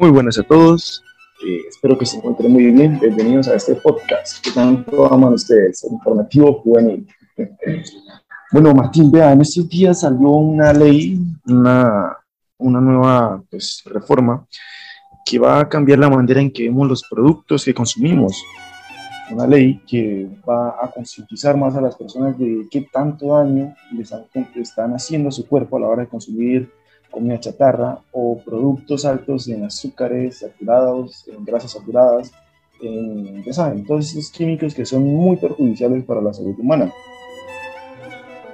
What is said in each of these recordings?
Muy buenas a todos. Eh, espero que se encuentren muy bien. Bienvenidos a este podcast que tanto aman ustedes, informativo juvenil. bueno, Martín, vea, en estos días salió una ley, una, una nueva pues, reforma que va a cambiar la manera en que vemos los productos que consumimos. Una ley que va a concientizar más a las personas de qué tanto daño les están haciendo a su cuerpo a la hora de consumir comida chatarra o productos altos en azúcares saturados, en grasas saturadas, en, ya saben, todos esos químicos que son muy perjudiciales para la salud humana.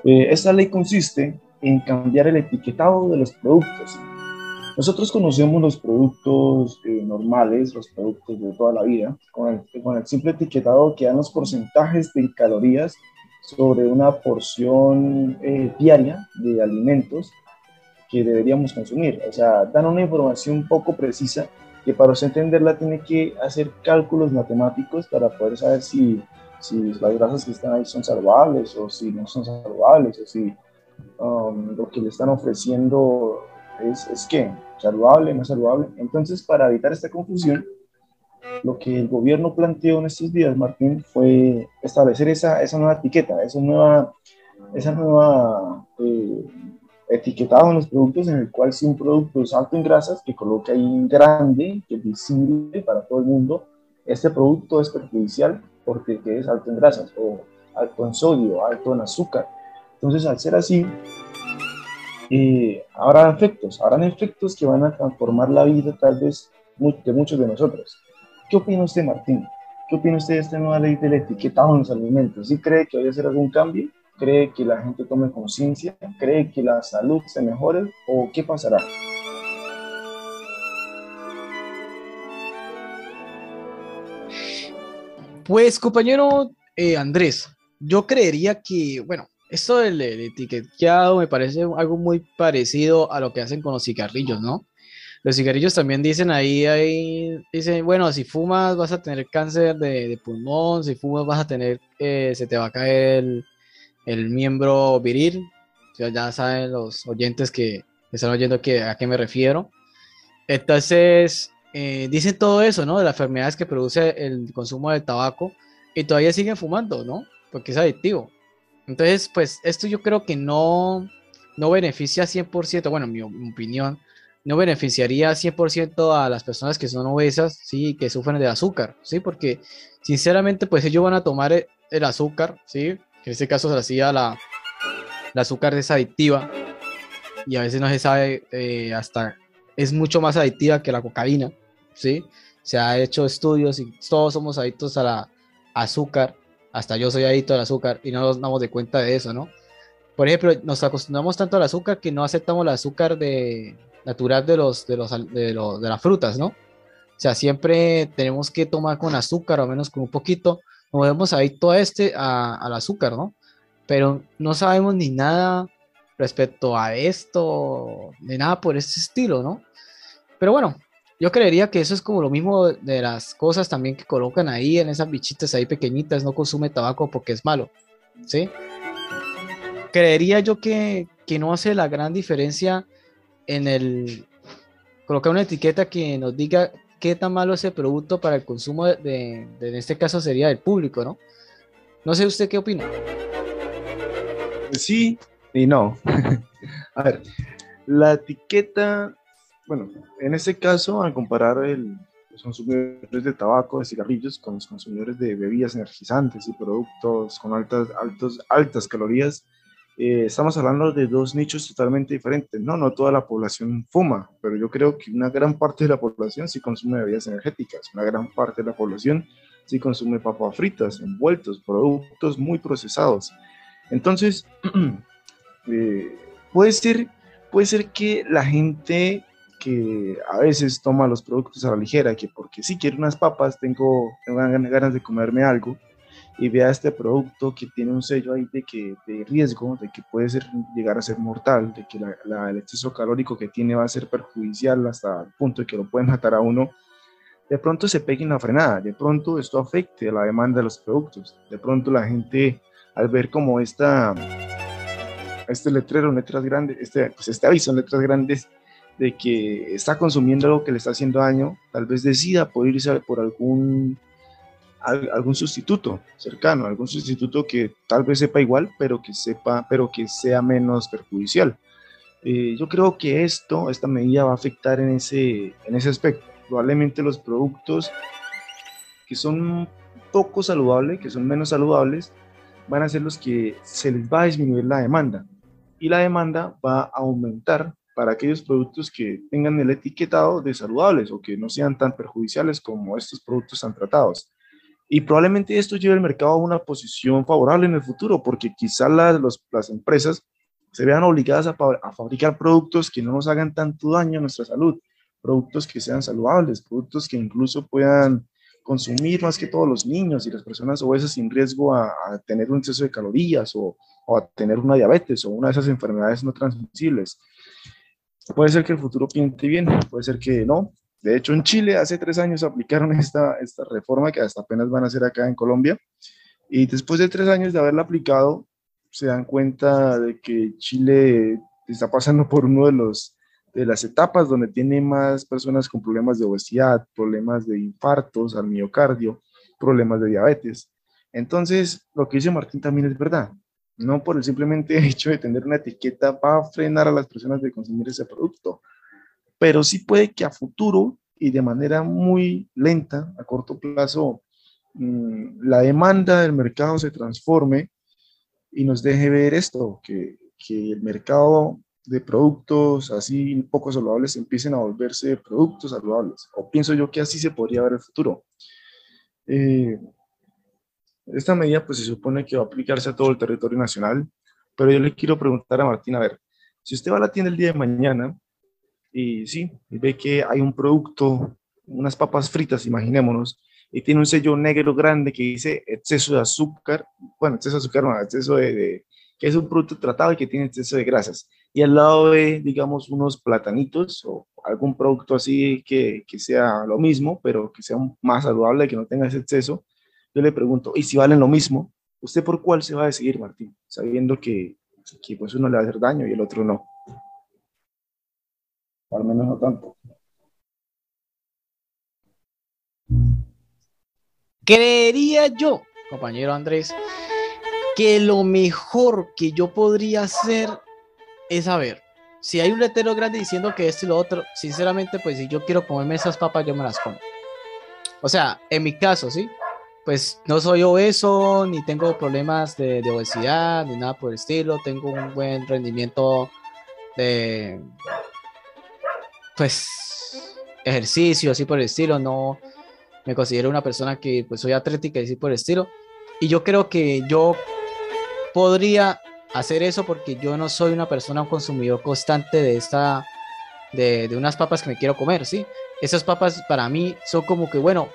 Eh, esta ley consiste en cambiar el etiquetado de los productos. Nosotros conocemos los productos eh, normales, los productos de toda la vida, con el, con el simple etiquetado que dan los porcentajes de calorías sobre una porción eh, diaria de alimentos que deberíamos consumir. O sea, dan una información poco precisa que para usted entenderla tiene que hacer cálculos matemáticos para poder saber si, si las grasas que están ahí son saludables o si no son saludables o si um, lo que le están ofreciendo es, es qué, saludable, no saludable. Entonces, para evitar esta confusión, lo que el gobierno planteó en estos días, Martín, fue establecer esa, esa nueva etiqueta, esa nueva, esa nueva eh, etiquetado en los productos en el cual si un producto es alto en grasas, que coloque ahí grande, que es visible para todo el mundo, este producto es perjudicial porque es alto en grasas o alto en sodio, alto en azúcar. Entonces, al ser así, eh, habrá efectos, habrán efectos que van a transformar la vida tal vez de muchos de nosotros. ¿Qué opina usted, Martín? ¿Qué opina usted de esta nueva ley del etiquetado en los alimentos? ¿Sí cree que vaya a hacer algún cambio? ¿Cree que la gente tome conciencia? ¿Cree que la salud se mejore? ¿O qué pasará? Pues compañero eh, Andrés, yo creería que, bueno, esto del, etiquetado me parece algo muy parecido a lo que hacen con los cigarrillos, ¿no? Los cigarrillos también dicen ahí, ahí dicen, bueno, si fumas vas a tener cáncer de, pulmón, si fumas vas a tener, eh, se te va a caer el miembro viril. Ya saben los oyentes que están oyendo que, a qué me refiero. Entonces, eh, dicen todo eso, ¿no? De las enfermedades que produce el consumo de tabaco y todavía siguen fumando, ¿no? Porque es adictivo. Entonces, pues esto yo creo que no, no beneficia 100%, bueno, mi, mi opinión, no beneficiaría 100% a las personas que son obesas, sí, que sufren de azúcar, sí, porque sinceramente, pues ellos van a tomar el azúcar, sí, en este caso se hacía la, la azúcar es adictiva y a veces no se sabe eh, hasta es mucho más adictiva que la cocaína, ¿sí? Se ha hecho estudios y todos somos adictos a la azúcar, hasta yo soy adicto al azúcar y no nos damos de cuenta de eso, ¿no? Por ejemplo, nos acostumbramos tanto al azúcar que no aceptamos el azúcar de, natural de, los, de, los, de, los, de las frutas, ¿no? O sea, siempre tenemos que tomar con azúcar o menos con un poquito nos vemos adicto a este, al azúcar, ¿no? Pero no sabemos ni nada respecto a esto, ni nada por este estilo, ¿no? Pero bueno, yo creería que eso es como lo mismo de las cosas también que colocan ahí en esas bichitas ahí pequeñitas, no consume tabaco porque es malo, ¿sí? Creería yo que, que no hace la gran diferencia en el colocar una etiqueta que nos diga qué tan malo es el producto para el consumo de, en este caso sería del público, ¿no? No sé usted qué opina. Sí y no. a ver, la etiqueta, bueno, en este caso, al comparar el, los consumidores de tabaco, de cigarrillos, con los consumidores de bebidas energizantes y productos con altas, altos, altas calorías, eh, estamos hablando de dos nichos totalmente diferentes. No, no toda la población fuma, pero yo creo que una gran parte de la población sí consume bebidas energéticas, una gran parte de la población sí consume papas fritas, envueltos, productos muy procesados. Entonces, eh, puede, ser, puede ser que la gente que a veces toma los productos a la ligera, que porque si quiero unas papas, tengo, tengo ganas de comerme algo, y vea este producto que tiene un sello ahí de, que, de riesgo, de que puede llegar a ser mortal, de que la, el exceso calórico que tiene va a ser perjudicial hasta el punto de que lo pueden matar a uno, de pronto se pegue en la frenada, de pronto esto afecte la demanda de los productos, de pronto la gente al ver como esta, este letrero letras grandes, este, pues este aviso en letras grandes, de que está consumiendo algo que le está haciendo daño, tal vez decida por irse por algún, algún sustituto cercano, algún sustituto que tal vez sepa igual, pero que, sepa, pero que sea menos perjudicial. Eh, yo creo que esto, esta medida va a afectar en ese, en ese aspecto. Probablemente los productos que son poco saludables, que son menos saludables, van a ser los que se les va a disminuir la demanda. Y la demanda va a aumentar para aquellos productos que tengan el etiquetado de saludables o que no sean tan perjudiciales como estos productos tan tratados. Y probablemente esto lleve al mercado a una posición favorable en el futuro, porque quizás las, las empresas se vean obligadas a, fabricar productos que no nos hagan tanto daño a nuestra salud, productos que sean saludables, productos que incluso puedan consumir más que todos los niños y las personas obesas sin riesgo a, a tener un exceso de calorías o, o, a tener una diabetes o una de esas enfermedades no transmisibles. Puede ser que el futuro pinte bien, puede ser que no. De hecho, en Chile hace tres años aplicaron esta, esta reforma que hasta apenas van a hacer acá en Colombia. Y después de tres años de haberla aplicado, se dan cuenta de que Chile está pasando por uno de los de las etapas donde tiene más personas con problemas de obesidad, problemas de infartos al miocardio, problemas de diabetes. Entonces, lo que dice Martín también es verdad no por el simplemente hecho de tener una etiqueta va a frenar a las personas de consumir ese producto, pero sí puede que a futuro y de manera muy lenta, a corto plazo, mm, la demanda del mercado se transforme y nos deje ver esto, que, que el mercado de productos así poco saludables empiecen a volverse productos saludables. O pienso yo que así se podría ver el futuro. Eh, esta medida pues se supone que va a aplicarse a todo el territorio nacional, pero yo le quiero preguntar a Martín, a ver, si usted va a la tienda el día de mañana y sí, y ve que hay un producto, unas papas fritas, imaginémonos, y tiene un sello negro grande que dice exceso de azúcar, bueno, exceso de azúcar, no, exceso de, que es un producto tratado y que tiene exceso de grasas. Y al lado ve, digamos, unos platanitos o algún producto así que, que sea lo mismo, pero que sea más saludable, que no tenga ese exceso yo le pregunto, ¿y si valen lo mismo? ¿Usted por cuál se va a decidir, Martín? Sabiendo que, que pues uno le va a hacer daño y el otro no. Al menos no tanto. Creería yo, compañero Andrés, que lo mejor que yo podría hacer es saber si hay un letrero grande diciendo que esto y lo otro, sinceramente, pues si yo quiero comerme esas papas, yo me las como. O sea, en mi caso, ¿sí? pues no soy obeso, ni tengo problemas de, obesidad, ni nada por el estilo. Tengo un buen rendimiento de, pues, ejercicio, así por el estilo. No me considero una persona que, pues, soy atlética así por el estilo. Y yo creo que yo podría hacer eso porque yo no soy una persona, un consumidor constante de esta, de, de unas papas que me quiero comer, ¿sí? Esas papas para mí son como que, bueno,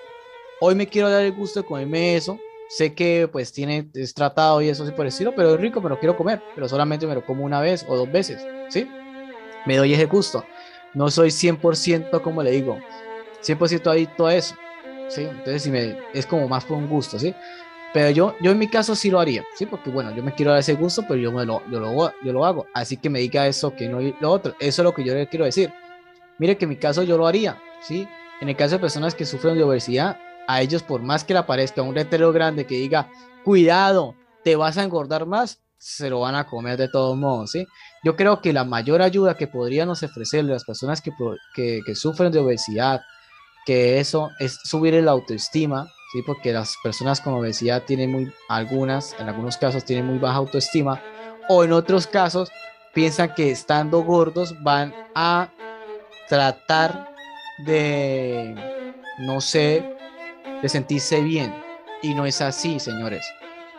hoy me quiero dar el gusto de comerme eso. Sé que pues tiene, es tratado y eso así por el estilo, pero es rico, me lo quiero comer, pero solamente me lo como una vez o dos veces, ¿sí? Me doy ese gusto. No soy 100% como le digo, 100% adicto a eso, ¿sí? Entonces si me, es como más por un gusto, ¿sí? Pero yo, yo en mi caso sí lo haría, ¿sí? Porque bueno, yo me quiero dar ese gusto, pero yo, me lo, yo, lo, yo lo hago. Así que me diga eso, que no lo otro. Eso es lo que yo le quiero decir. Mire que en mi caso yo lo haría, ¿sí? En el caso de personas que sufren de obesidad, a ellos, por más que le aparezca un letrero grande que diga, cuidado, te vas a engordar más, se lo van a comer de todos modos, ¿sí? Yo creo que la mayor ayuda que podríamos ofrecerle a las personas que, que, sufren de obesidad, que eso es subir el autoestima, ¿sí? Porque las personas con obesidad tienen muy, algunas, en algunos casos tienen muy baja autoestima, o en otros casos piensan que estando gordos van a tratar de, no sé, de sentirse bien. Y no es así, señores.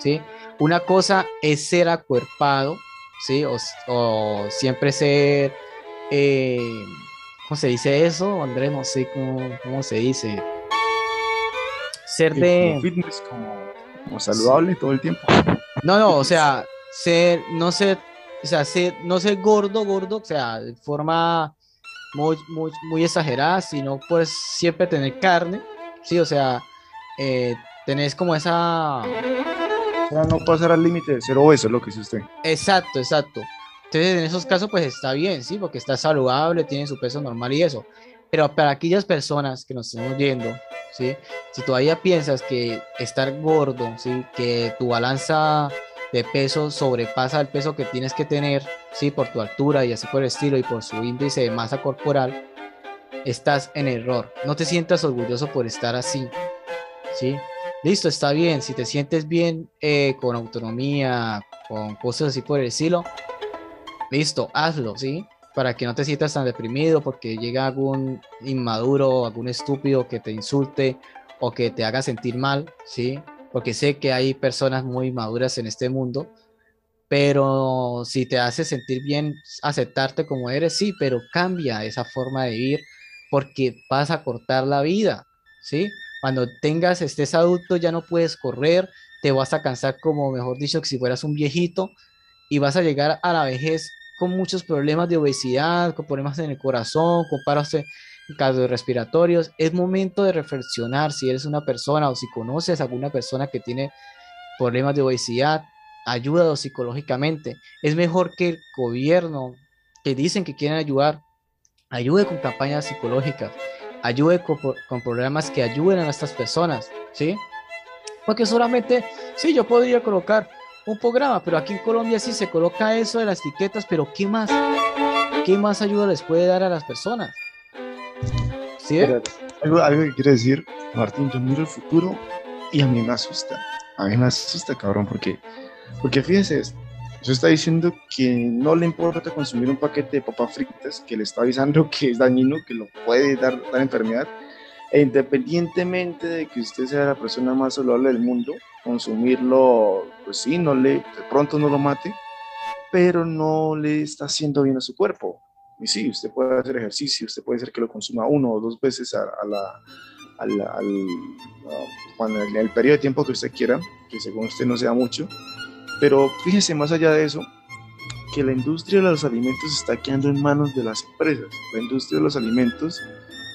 ¿sí? Una cosa es ser acuerpado, ¿sí? O, siempre ser, eh, ¿cómo se dice eso? Andrés, no sé cómo, se dice. Ser de... fitness, como, saludable todo el tiempo. No, no, o sea, ser, no ser, o sea, ser, no ser gordo, gordo, o sea, de forma muy, muy, muy exagerada, sino pues siempre tener carne, sí, o sea, eh, tenés como esa... no pasar al límite de cero eso es lo que dice usted. Exacto, exacto. Entonces, en esos casos, pues está bien, ¿sí? Porque está saludable, tiene su peso normal y eso. Pero para aquellas personas que nos estamos viendo, ¿sí? Si todavía piensas que estar gordo, ¿sí? Que tu balanza de peso sobrepasa el peso que tienes que tener, ¿sí? Por tu altura y así por el estilo y por su índice de masa corporal, estás en error. No te sientas orgulloso por estar así, ¿sí? Listo, está bien. Si te sientes bien eh, con autonomía, con cosas así por el estilo, listo, hazlo, ¿sí? Para que no te sientas tan deprimido porque llega algún inmaduro, algún estúpido que te insulte o que te haga sentir mal, ¿sí? Porque sé que hay personas muy maduras en este mundo, pero si te hace sentir bien, aceptarte como eres, sí, pero cambia esa forma de vivir porque vas a cortar la vida, ¿sí? Cuando tengas, estés adulto, ya no puedes correr, te vas a cansar como, mejor dicho, que si fueras un viejito y vas a llegar a la vejez con muchos problemas de obesidad, con problemas en el corazón, con paros cardiorrespiratorios. Es momento de reflexionar si eres una persona o si conoces a alguna persona que tiene problemas de obesidad, ayúdalo psicológicamente. Es mejor que el gobierno, que dicen que quieren ayudar, ayude con campañas psicológicas, ayude con, con programas que ayuden a estas personas, ¿sí? Porque solamente, sí, yo podría colocar un programa, pero aquí en Colombia sí se coloca eso de las etiquetas, pero ¿qué más? ¿Qué más ayuda les puede dar a las personas? ¿Sí? algo, que quiere decir, Martín, yo miro el futuro y a mí me asusta. A mí me asusta, cabrón, porque, porque fíjese, eso está diciendo que no le importa consumir un paquete de papas fritas, que le está avisando que es dañino, que lo puede dar, dar enfermedad, e independientemente de que usted sea la persona más saludable del mundo, consumirlo, pues sí, no le, de pronto no lo mate, pero no le está haciendo bien a su cuerpo. Y sí, usted puede hacer ejercicio, usted puede ser que lo consuma uno o dos veces a, la, al, el periodo de tiempo que usted quiera, que según usted no sea mucho, pero fíjese más allá de eso, que la industria de los alimentos está quedando en manos de las empresas. La industria de los alimentos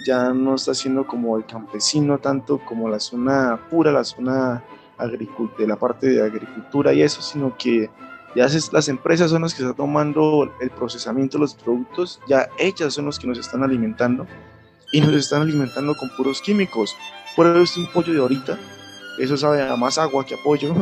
ya no está siendo como el campesino tanto como la zona pura, la zona de la parte de agricultura y eso, sino que ya las empresas son las que están tomando el procesamiento de los productos, ya ellas son las que nos están alimentando y nos están alimentando con puros químicos. Por eso un pollo de ahorita, eso sabe a más agua que a pollo,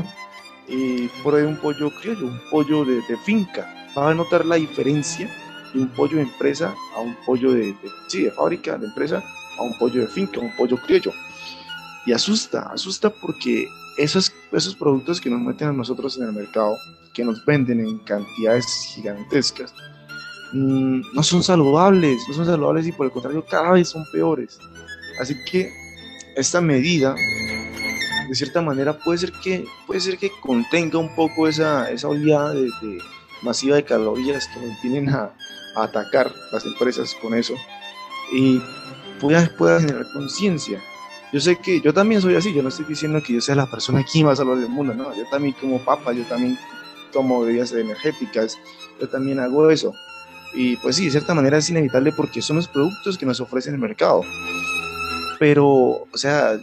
y por ahí un pollo criollo, un pollo de, finca. Va a notar la diferencia de un pollo de empresa a un pollo de, de, sí, de fábrica, de empresa, a un pollo de finca, un pollo criollo. Y asusta, asusta porque esos, esos productos que nos meten a nosotros en el mercado, que nos venden en cantidades gigantescas, mm, no son saludables, no son saludables y por el contrario cada vez son peores. Así que esta medida, de cierta manera, puede ser que, puede ser que contenga un poco esa, esa oleada de, masiva de calorías que nos vienen a, a, atacar las empresas con eso y pueda, pueda generar conciencia yo sé que yo también soy así, yo no estoy diciendo que yo sea la persona aquí más saludable del mundo, no, yo también como papa, yo también tomo bebidas energéticas, yo también hago eso. Y pues sí, de cierta manera es inevitable porque son los productos que nos ofrecen el mercado. Pero, o sea,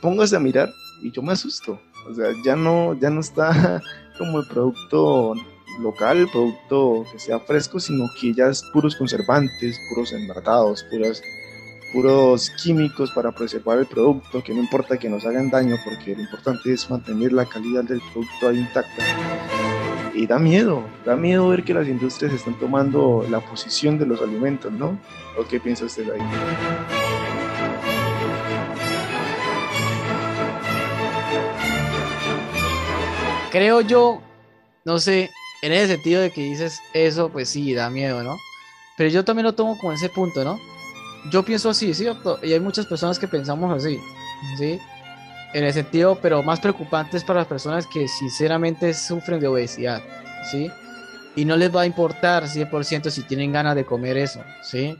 póngase a mirar y yo me asusto. O sea, ya no, ya no está como el producto local, el producto que sea fresco, sino que ya es puros conservantes, puros enlatados, puras puros químicos para preservar el producto, que no importa que nos hagan daño, porque lo importante es mantener la calidad del producto ahí intacta. Y da miedo, da miedo ver que las industrias están tomando la posición de los alimentos, ¿no? ¿O qué piensa usted ahí? Creo yo, no sé, en ese sentido de que dices eso, pues sí, da miedo, ¿no? Pero yo también lo tomo con ese punto, ¿no? yo pienso así, ¿cierto? Y hay muchas personas que pensamos así, ¿sí? En el sentido, pero más preocupante es para las personas que sinceramente sufren de obesidad, ¿sí? Y no les va a importar 100% si tienen ganas de comer eso, ¿sí?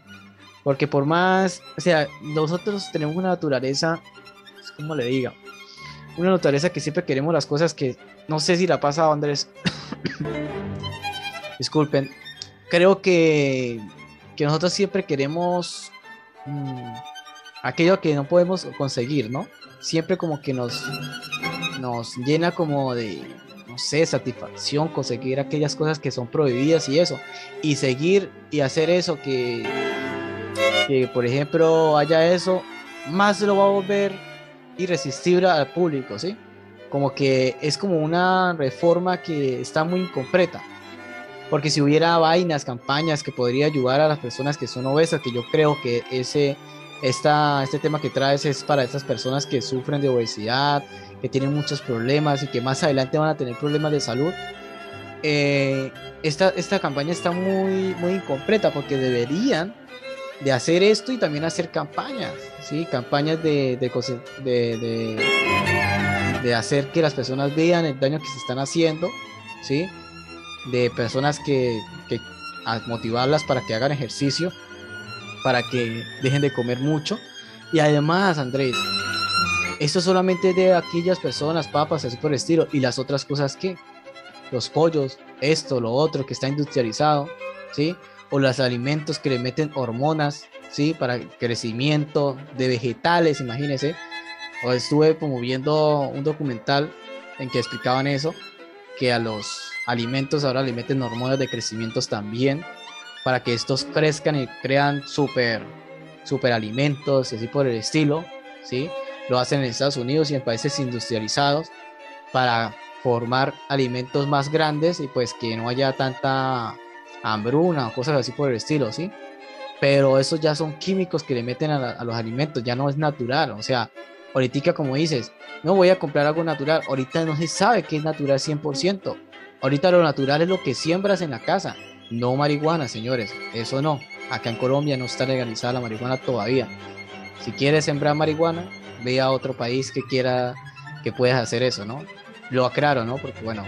Porque por más, o sea, nosotros tenemos una naturaleza, ¿cómo le diga? Una naturaleza que siempre queremos las cosas que, no sé si la pasa Andrés. Disculpen. Creo que, que nosotros siempre queremos Mm, aquello que no podemos conseguir, ¿no? Siempre como que nos, nos llena como de, no sé, satisfacción, conseguir aquellas cosas que son prohibidas y eso. Y seguir y hacer eso que, que por ejemplo, haya eso, más lo va a volver irresistible al público, ¿sí? Como que es como una reforma que está muy incompleta. Porque si hubiera vainas, campañas que podría ayudar a las personas que son obesas, que yo creo que ese, esta, este tema que traes es para estas personas que sufren de obesidad, que tienen muchos problemas y que más adelante van a tener problemas de salud. Eh, esta, esta campaña está muy, muy incompleta porque deberían de hacer esto y también hacer campañas, ¿sí? Campañas de, hacer que las personas vean el daño que se están haciendo, ¿sí? De personas que, que a motivarlas para que hagan ejercicio, para que dejen de comer mucho. Y además, Andrés, esto solamente de aquellas personas, papas, así por el estilo. Y las otras cosas que, los pollos, esto, lo otro, que está industrializado, ¿sí? O los alimentos que le meten hormonas, ¿sí? Para crecimiento de vegetales, imagínense. Estuve como viendo un documental en que explicaban eso, que a los alimentos ahora le meten hormonas de crecimiento también, para que estos crezcan y crean super, super alimentos, así por el estilo, ¿sí? lo hacen en Estados Unidos y en países industrializados para formar alimentos más grandes y pues que no haya tanta hambruna o cosas así por el estilo, ¿sí? Pero esos ya son químicos que le meten a, los alimentos, ya no es natural, o sea, ahorita como dices, no voy a comprar algo natural, ahorita no se sabe que es natural 100%, ahorita lo natural es lo que siembras en la casa, no marihuana, señores, eso no, acá en Colombia no está legalizada la marihuana todavía. Si quieres sembrar marihuana, ve a otro país que quiera que puedas hacer eso, ¿no? Lo aclaro, ¿no? Porque bueno,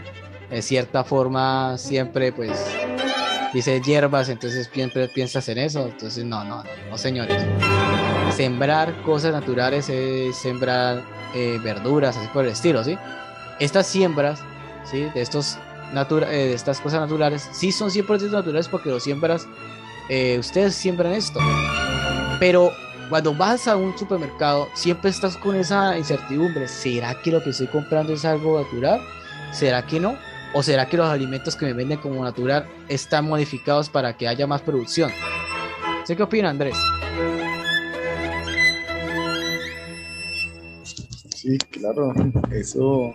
de cierta forma siempre pues dice hierbas, entonces siempre piensas en eso, entonces no, no, no, señores. Sembrar cosas naturales es sembrar eh, verduras, así por el estilo, ¿sí? Estas siembras, ¿sí? De, estos natura eh, de estas cosas naturales, sí son 100% naturales porque lo siembras, eh, ustedes siembran esto. Pero cuando vas a un supermercado, siempre estás con esa incertidumbre. ¿Será que lo que estoy comprando es algo natural? ¿Será que no? ¿O será que los alimentos que me venden como natural están modificados para que haya más producción? ¿Sé qué opina Andrés? Sí, claro, eso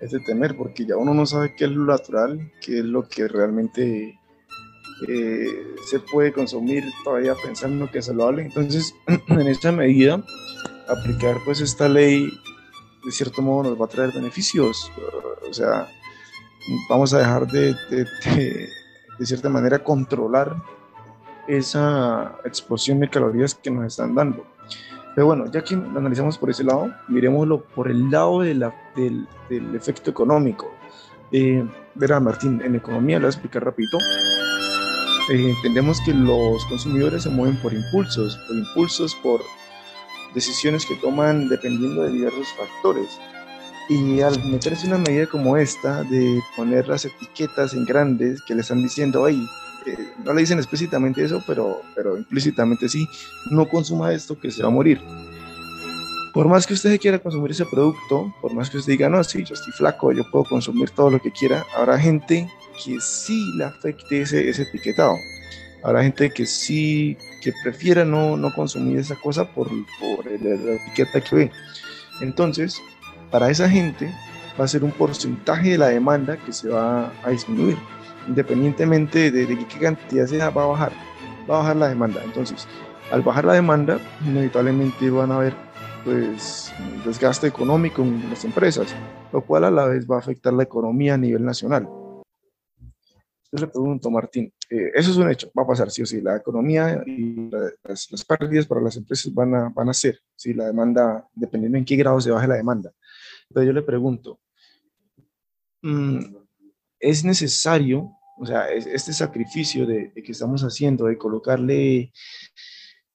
es de temer, porque ya uno no sabe qué es lo natural, qué es lo que realmente eh, se puede consumir todavía pensando que es saludable. Entonces, en esta medida, aplicar pues esta ley de cierto modo nos va a traer beneficios. O sea, vamos a dejar de, de, de, cierta manera controlar esa explosión de calorías que nos están dando. Pero bueno, ya que lo analizamos por ese lado, miremoslo por el lado de la, del, del, efecto económico. Eh, verá, Martín, en economía, lo voy a explicar rapidito. Eh, entendemos que los consumidores se mueven por impulsos, por impulsos, por decisiones que toman dependiendo de diversos factores. Y al meterse una medida como esta, de poner las etiquetas en grandes que le están diciendo, ahí, no le dicen explícitamente eso, pero, pero implícitamente sí, no consuma esto que se va a morir. Por más que usted quiera consumir ese producto, por más que usted diga, no, sí, yo estoy flaco, yo puedo consumir todo lo que quiera, habrá gente que sí le afecte ese, ese etiquetado. Habrá gente que sí, que prefiera no, no consumir esa cosa por, por la etiqueta que ve. Entonces, para esa gente va a ser un porcentaje de la demanda que se va a disminuir. Independientemente de, de qué cantidad sea, va a bajar. Va a bajar la demanda. Entonces, al bajar la demanda, inevitablemente van a haber pues, desgaste económico en las empresas, lo cual a la vez va a afectar la economía a nivel nacional. Yo le pregunto, Martín, eh, eso es un hecho, va a pasar sí o sí. La economía y las, las, pérdidas para las empresas van a, van a ser, si la demanda, dependiendo en qué grado se baje la demanda. Pero yo le pregunto, mm, ¿es necesario, o sea, este sacrificio de, que estamos haciendo, de colocarle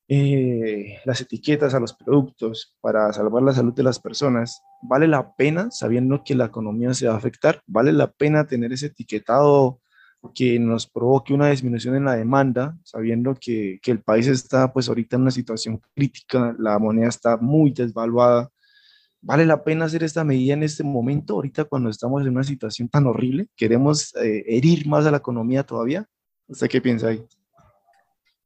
eh, las etiquetas a los productos para salvar la salud de las personas, ¿vale la pena sabiendo que la economía se va a afectar? ¿Vale la pena tener ese etiquetado que nos provoque una disminución en la demanda, sabiendo que, que, el país está pues ahorita en una situación crítica, la moneda está muy desvaluada, ¿Vale la pena hacer esta medida en este momento, ahorita cuando estamos en una situación tan horrible? ¿Queremos eh, herir más a la economía todavía? ¿Usted qué piensa ahí?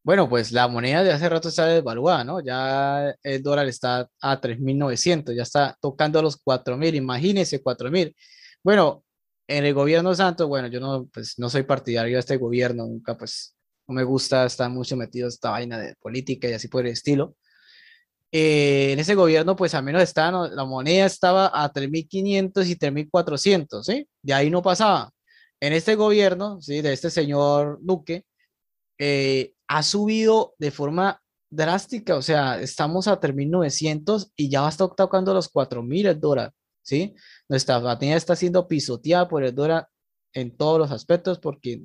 Bueno, pues la moneda de hace rato está devaluada, ¿no? Ya el dólar está a 3.900, ya está tocando los 4.000, imagínense 4.000. Bueno, en el gobierno santo, bueno, yo no, pues, no soy partidario de este gobierno, nunca, pues, no me gusta estar mucho metido en esta vaina de política y así por el estilo. Eh, en ese gobierno, pues al menos estaba, la moneda estaba a 3.500 y 3.400, ¿sí? De ahí no pasaba. En este gobierno, ¿sí? De este señor Duque, eh, ha subido de forma drástica, o sea, estamos a 3.900 y ya va a estar tocando los 4.000 el dólar, ¿sí? Nuestra moneda está siendo pisoteada por el dólar en todos los aspectos porque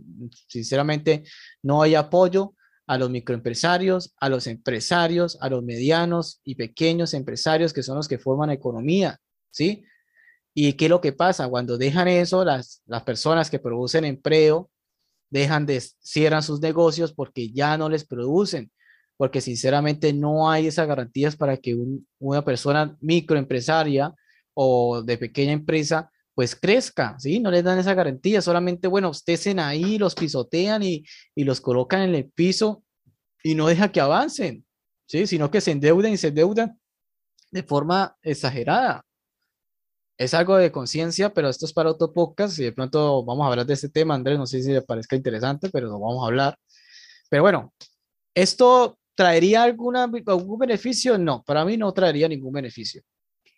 sinceramente no hay apoyo a los microempresarios, a los empresarios, a los medianos y pequeños empresarios que son los que forman economía, ¿sí? ¿Y qué es lo que pasa? Cuando dejan eso, las, las personas que producen empleo dejan de, cierran sus negocios porque ya no les producen, porque sinceramente no hay esas garantías para que una persona microempresaria o de pequeña empresa pues crezca, ¿sí? No les dan esa garantía, solamente, bueno, estén ahí, los pisotean y, y los colocan en el piso y no deja que avancen, ¿sí? Sino que se endeudan y se endeudan de forma exagerada. Es algo de conciencia, pero esto es para otro podcast y de pronto vamos a hablar de este tema, Andrés, no sé si le parezca interesante, pero lo vamos a hablar. Pero bueno, ¿esto traería algún beneficio? No, para mí no traería ningún beneficio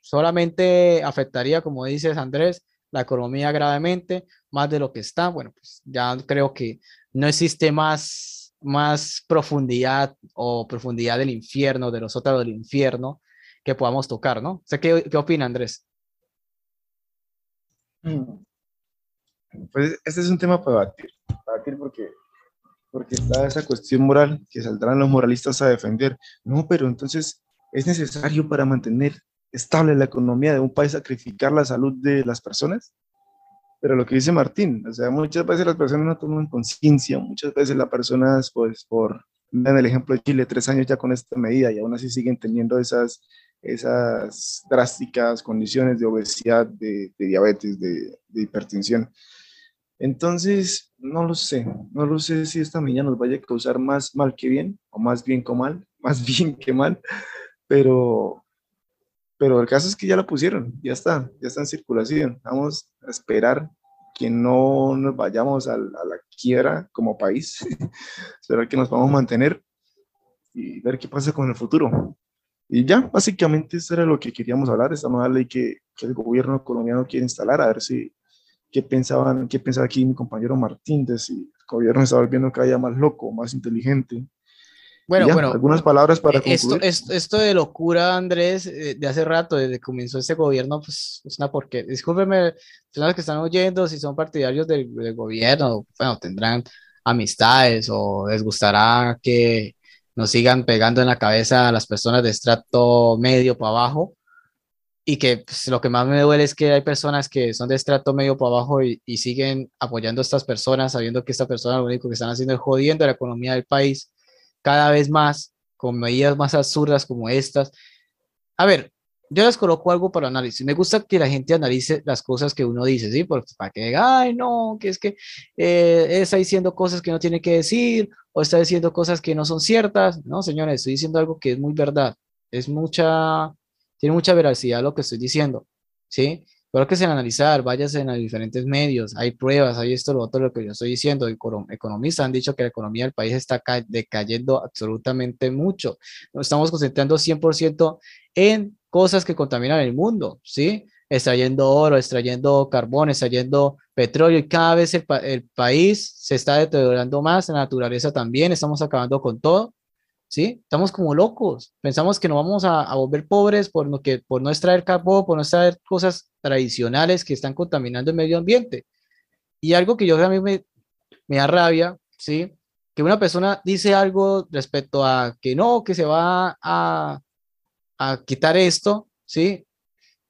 solamente afectaría, como dices Andrés, la economía gravemente, más de lo que está. Bueno, pues ya creo que no existe más, más profundidad o profundidad del infierno, de los otros del infierno que podamos tocar, ¿no? sé ¿qué, qué opina Andrés? Mm. Pues este es un tema para debatir, para debatir porque, porque está esa cuestión moral que saldrán los moralistas a defender. No, pero entonces es necesario para mantener estable la economía de un país sacrificar la salud de las personas. Pero lo que dice Martín, o sea, muchas veces las personas no toman conciencia, muchas veces las personas, pues, por, en el ejemplo de Chile, tres años ya con esta medida y aún así siguen teniendo esas, esas drásticas condiciones de obesidad, de, diabetes, de, de, hipertensión. Entonces, no lo sé, no lo sé si esta medida nos vaya a causar más mal que bien, o más bien que mal, más bien que mal, pero, pero el caso es que ya la pusieron, ya está, ya está en circulación. Vamos a esperar que no nos vayamos a, la quiebra como país, esperar que nos vamos a mantener y ver qué pasa con el futuro. Y ya, básicamente eso era lo que queríamos hablar, esta nueva ley que, que el gobierno colombiano quiere instalar, a ver si, qué pensaban, qué pensaba aquí mi compañero Martín, de si el gobierno está volviendo cada día más loco, más inteligente, bueno, bueno. Algunas palabras para eh, esto, esto, esto, de locura, Andrés, eh, de hace rato, desde que comenzó este gobierno, pues es una porque. Discúlpenme, personas que están oyendo, si son partidarios del, del, gobierno, bueno, tendrán amistades o les gustará que nos sigan pegando en la cabeza a las personas de estrato medio para abajo. Y que pues, lo que más me duele es que hay personas que son de estrato medio para abajo y, y siguen apoyando a estas personas, sabiendo que estas personas lo único que están haciendo es jodiendo la economía del país cada vez más con medidas más absurdas como estas. A ver, yo les coloco algo para análisis. Me gusta que la gente analice las cosas que uno dice, ¿sí? Porque para que diga, ay, no, que es que eh, está diciendo cosas que no tiene que decir o está diciendo cosas que no son ciertas. No, señores, estoy diciendo algo que es muy verdad. Es mucha, tiene mucha veracidad lo que estoy diciendo, ¿sí? Pero que se analizar, váyase los diferentes medios, hay pruebas, hay esto, lo otro, lo que yo estoy diciendo. Economistas han dicho que la economía del país está decayendo absolutamente mucho. Nos estamos concentrando 100% en cosas que contaminan el mundo, ¿sí? Extrayendo oro, extrayendo carbón, extrayendo petróleo y cada vez el, el país se está deteriorando más, la naturaleza también, estamos acabando con todo ¿sí? Estamos como locos. Pensamos que nos vamos a, volver pobres por, no, que, por no extraer carbón, por no extraer cosas tradicionales que están contaminando el medio ambiente. Y algo que yo a mí me, me da rabia, ¿sí? Que una persona dice algo respecto a que no, que se va a, a quitar esto, ¿sí?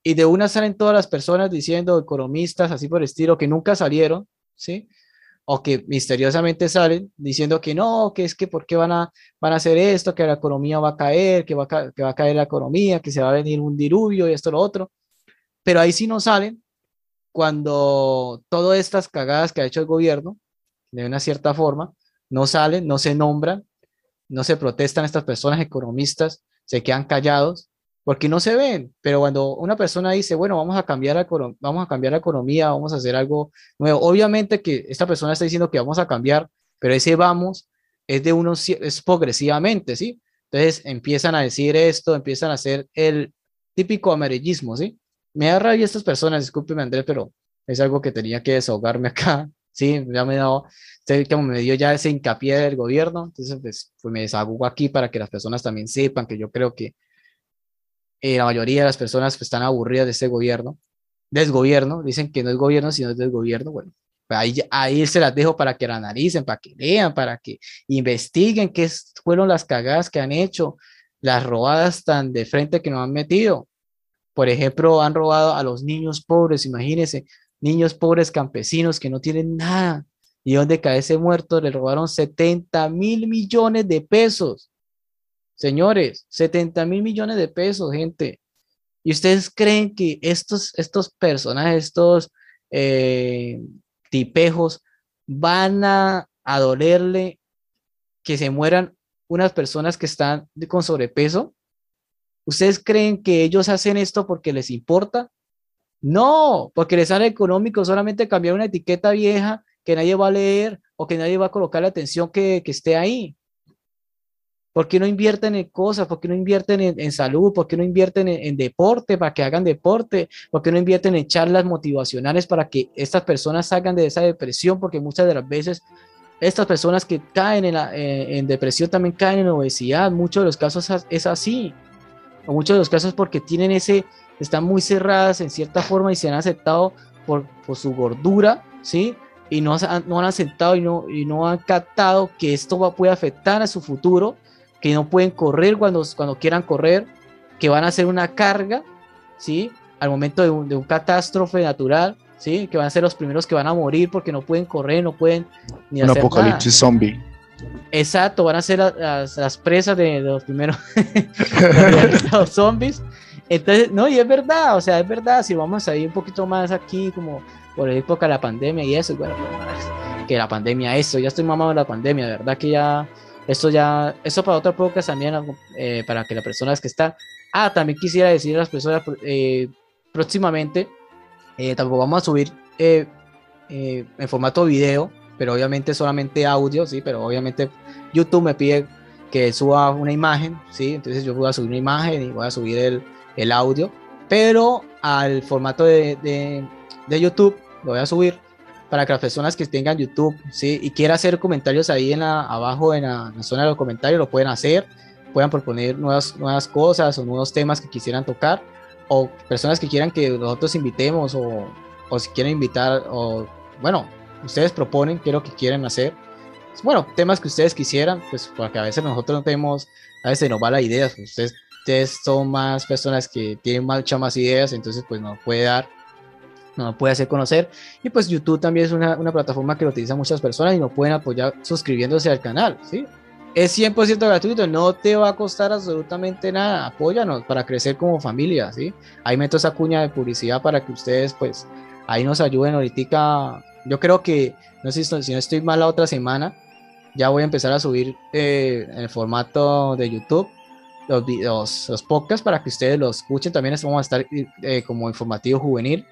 Y de una salen todas las personas diciendo, economistas, así por el estilo, que nunca salieron, ¿sí? O que misteriosamente salen diciendo que no, que es que por qué van a, van a hacer esto, que la economía va a caer, que va a, que va a caer la economía, que se va a venir un diluvio y esto, lo otro. Pero ahí sí no salen cuando todas estas cagadas que ha hecho el gobierno, de una cierta forma, no salen, no se nombran, no se protestan estas personas economistas, se quedan callados porque no se ven, pero cuando una persona dice, bueno, vamos a cambiar la, vamos a cambiar la economía, vamos a hacer algo nuevo, obviamente que esta persona está diciendo que vamos a cambiar, pero ese vamos es de unos, es progresivamente, ¿sí? Entonces empiezan a decir esto, empiezan a hacer el típico amarillismo, ¿sí? Me da rabia estas personas, discúlpeme Andrés, pero es algo que tenía que desahogarme acá, ¿sí? Ya me como me dio ya ese hincapié del gobierno, entonces pues, pues me desahogo aquí para que las personas también sepan que yo creo que eh, la mayoría de las personas pues, están aburridas de este gobierno, desgobierno, dicen que no es gobierno, sino es desgobierno, bueno, pues, ahí, ahí se las dejo para que la analicen, para que lean, para que investiguen qué fueron las cagadas que han hecho, las robadas tan de frente que nos han metido. Por ejemplo, han robado a los niños pobres, imagínense, niños pobres campesinos que no tienen nada. Y donde cae ese muerto, le robaron 70 mil millones de pesos. Señores, 70 mil millones de pesos, gente. ¿Y ustedes creen que estos, estos personajes, estos eh, tipejos, van a, dolerle que se mueran unas personas que están con sobrepeso? ¿Ustedes creen que ellos hacen esto porque les importa? No, porque les sale económico solamente cambiar una etiqueta vieja que nadie va a leer o que nadie va a colocar la atención que esté ahí. ¿Por qué no invierten en cosas? ¿Por qué no invierten en, salud? ¿Por qué no invierten en, deporte para que hagan deporte? ¿Por qué no invierten en charlas motivacionales para que estas personas salgan de esa depresión? Porque muchas de las veces estas personas que caen en, eh, en depresión también caen en obesidad. Muchos de los casos es así. O muchos de los casos porque tienen ese, están muy cerradas en cierta forma y se han aceptado por, por su gordura, ¿sí? Y no, no han aceptado y no, y no han captado que esto va, puede afectar a su futuro que no pueden correr cuando, cuando quieran correr, que van a ser una carga, ¿sí? Al momento de un, de un catástrofe natural, ¿sí? Que van a ser los primeros que van a morir porque no pueden correr, no pueden ni un apocalipsis zombie. Exacto, van a ser las, las, presas de, los primeros los zombies. Entonces, no, y es verdad, o sea, es verdad, si vamos a ir un poquito más aquí, como por la época de la pandemia y eso, bueno, pues, que la pandemia, eso, ya estoy mamado de la pandemia, de verdad que ya esto ya, eso para otra podcast también, eh, para que las personas que están. Ah, también quisiera decir a las personas eh, próximamente, eh, tampoco vamos a subir en formato video, pero obviamente solamente audio, sí, pero obviamente YouTube me pide que suba una imagen, sí, entonces yo voy a subir una imagen y voy a subir el, el audio, pero al formato de, de YouTube lo voy a subir para que las personas que tengan YouTube, ¿sí? Y quieran hacer comentarios ahí en la, abajo en la, zona de los comentarios, lo pueden hacer, puedan proponer nuevas, nuevas cosas o nuevos temas que quisieran tocar, o personas que quieran que nosotros invitemos, o, o si quieren invitar, o bueno, ustedes proponen qué es lo que quieren hacer. Bueno, temas que ustedes quisieran, pues porque a veces nosotros no tenemos, a veces nos va la idea, pues, ustedes, ustedes son más personas que tienen muchas más ideas, entonces pues nos puede dar no puede hacer conocer. Y pues YouTube también es una, una, plataforma que lo utilizan muchas personas y nos pueden apoyar suscribiéndose al canal, ¿sí? Es 100% gratuito, no te va a costar absolutamente nada. Apóyanos para crecer como familia, ¿sí? Ahí meto esa cuña de publicidad para que ustedes, pues, ahí nos ayuden ahorita. Yo creo que, no sé si no estoy mal la otra semana, ya voy a empezar a subir eh, en el formato de YouTube los, los, los, podcasts para que ustedes los escuchen. También vamos a estar eh, como informativo juvenil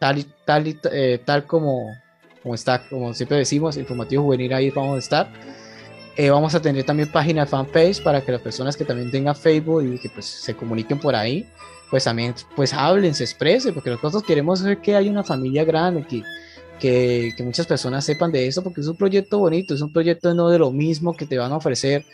tal, tal, eh, tal como, como está, como siempre decimos, informativo juvenil, ahí vamos a estar. Eh, vamos a tener también página fanpage para que las personas que también tengan Facebook y que pues se comuniquen por ahí, pues también pues hablen, se expresen, porque nosotros queremos ver que hay una familia grande, que, que, muchas personas sepan de eso, porque es un proyecto bonito, es un proyecto no de lo mismo que te van a ofrecer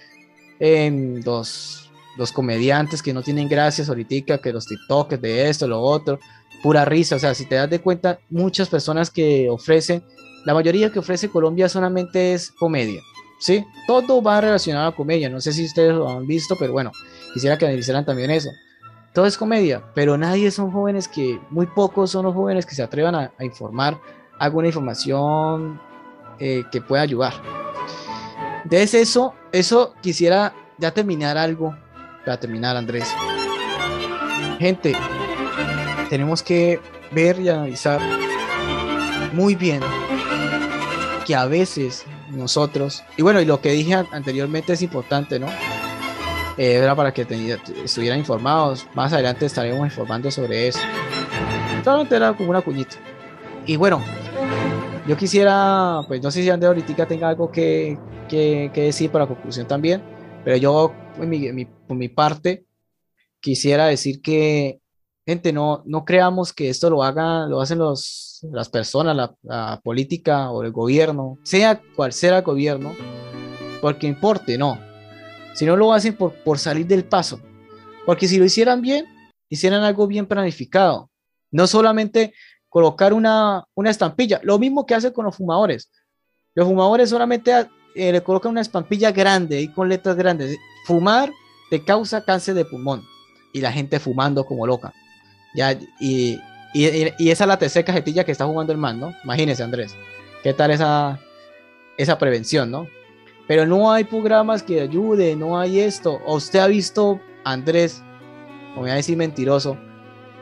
los, los comediantes que no tienen gracias ahorita, que los TikTokers de esto, lo otro, pura risa. O sea, si te das de cuenta, muchas personas que ofrecen, la mayoría que ofrece Colombia solamente es comedia. ¿sí? Todo va relacionado a comedia. No sé si ustedes lo han visto, pero bueno, quisiera que analizaran también eso. Todo es comedia, pero nadie son jóvenes que, muy pocos son los jóvenes que se atrevan a, informar alguna información eh, que pueda ayudar. Entonces eso, eso quisiera ya terminar algo, para terminar Andrés. Gente, tenemos que ver y analizar muy bien que a veces nosotros, y bueno, y lo que dije anteriormente es importante, ¿no? Eh, era para que estuvieran informados. Más adelante estaremos informando sobre eso. Solamente era como una cuñita. Y bueno, yo quisiera, pues no sé si Andrés ahorita tenga algo que, que, decir para conclusión también, pero yo, mi, por mi parte, quisiera decir que, gente, no, no creamos que esto lo hagan, lo hacen los, las personas, la, la política o el gobierno, sea cual sea el gobierno, porque importe, no si no lo hacen por, por salir del paso. Porque si lo hicieran bien, hicieran algo bien planificado. No solamente colocar una, una estampilla, lo mismo que hace con los fumadores. Los fumadores solamente eh, le colocan una estampilla grande y con letras grandes. Fumar te causa cáncer de pulmón. Y la gente fumando como loca. Ya, y, esa es la tercera cajetilla que está jugando el man, ¿no? Imagínese, Andrés. ¿Qué tal esa, esa prevención, no? pero no hay programas que ayuden, no hay esto. ¿O usted ha visto, Andrés, o voy a decir mentiroso,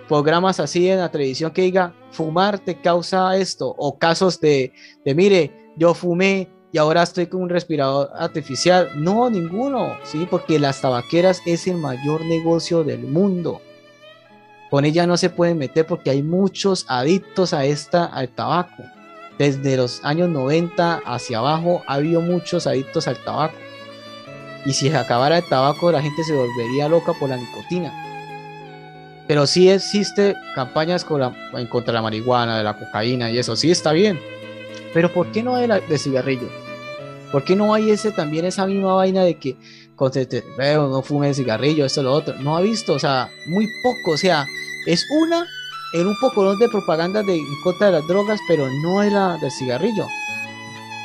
programas así en la televisión que diga, fumar te causa esto? O casos de, de mire, yo fumé y ahora estoy con un respirador artificial. No, ninguno, ¿sí? Porque las tabaqueras es el mayor negocio del mundo. Con ella no se pueden meter porque hay muchos adictos a esta, al tabaco desde los años 90 hacia abajo ha habido muchos adictos al tabaco. Y si se acabara el tabaco, la gente se volvería loca por la nicotina. Pero sí existe campañas en contra de la marihuana, de la cocaína y eso, sí está bien. Pero ¿por qué no hay de cigarrillo? ¿Por qué no hay ese también esa misma vaina de que veo, no fume cigarrillo, esto, lo otro? No ha visto, o sea, muy poco, o sea, es una en un poco de propaganda de, en contra de las drogas, pero no era del cigarrillo.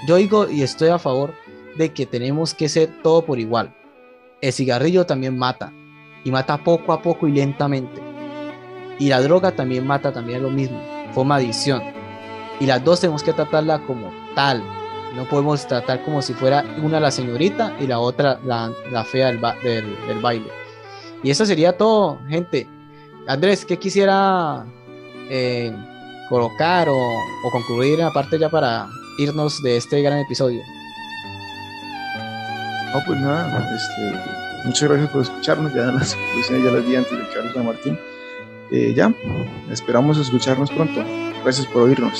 Yo digo y estoy a favor de que tenemos que ser todo por igual. El cigarrillo también mata, y mata poco a poco y lentamente. Y la droga también mata, también lo mismo, forma adicción. Y las dos tenemos que tratarla como tal. No podemos tratar como si fuera una la señorita y la otra la, la fea del, del baile. Y eso sería todo, gente. Andrés, ¿qué quisiera eh, colocar o, concluir aparte ya para irnos de este gran episodio? No, pues nada, este, muchas gracias por escucharnos, ya las conclusiones ya las di antes de Carlos San Martín. Eh, ya, esperamos escucharnos pronto. Gracias por oírnos.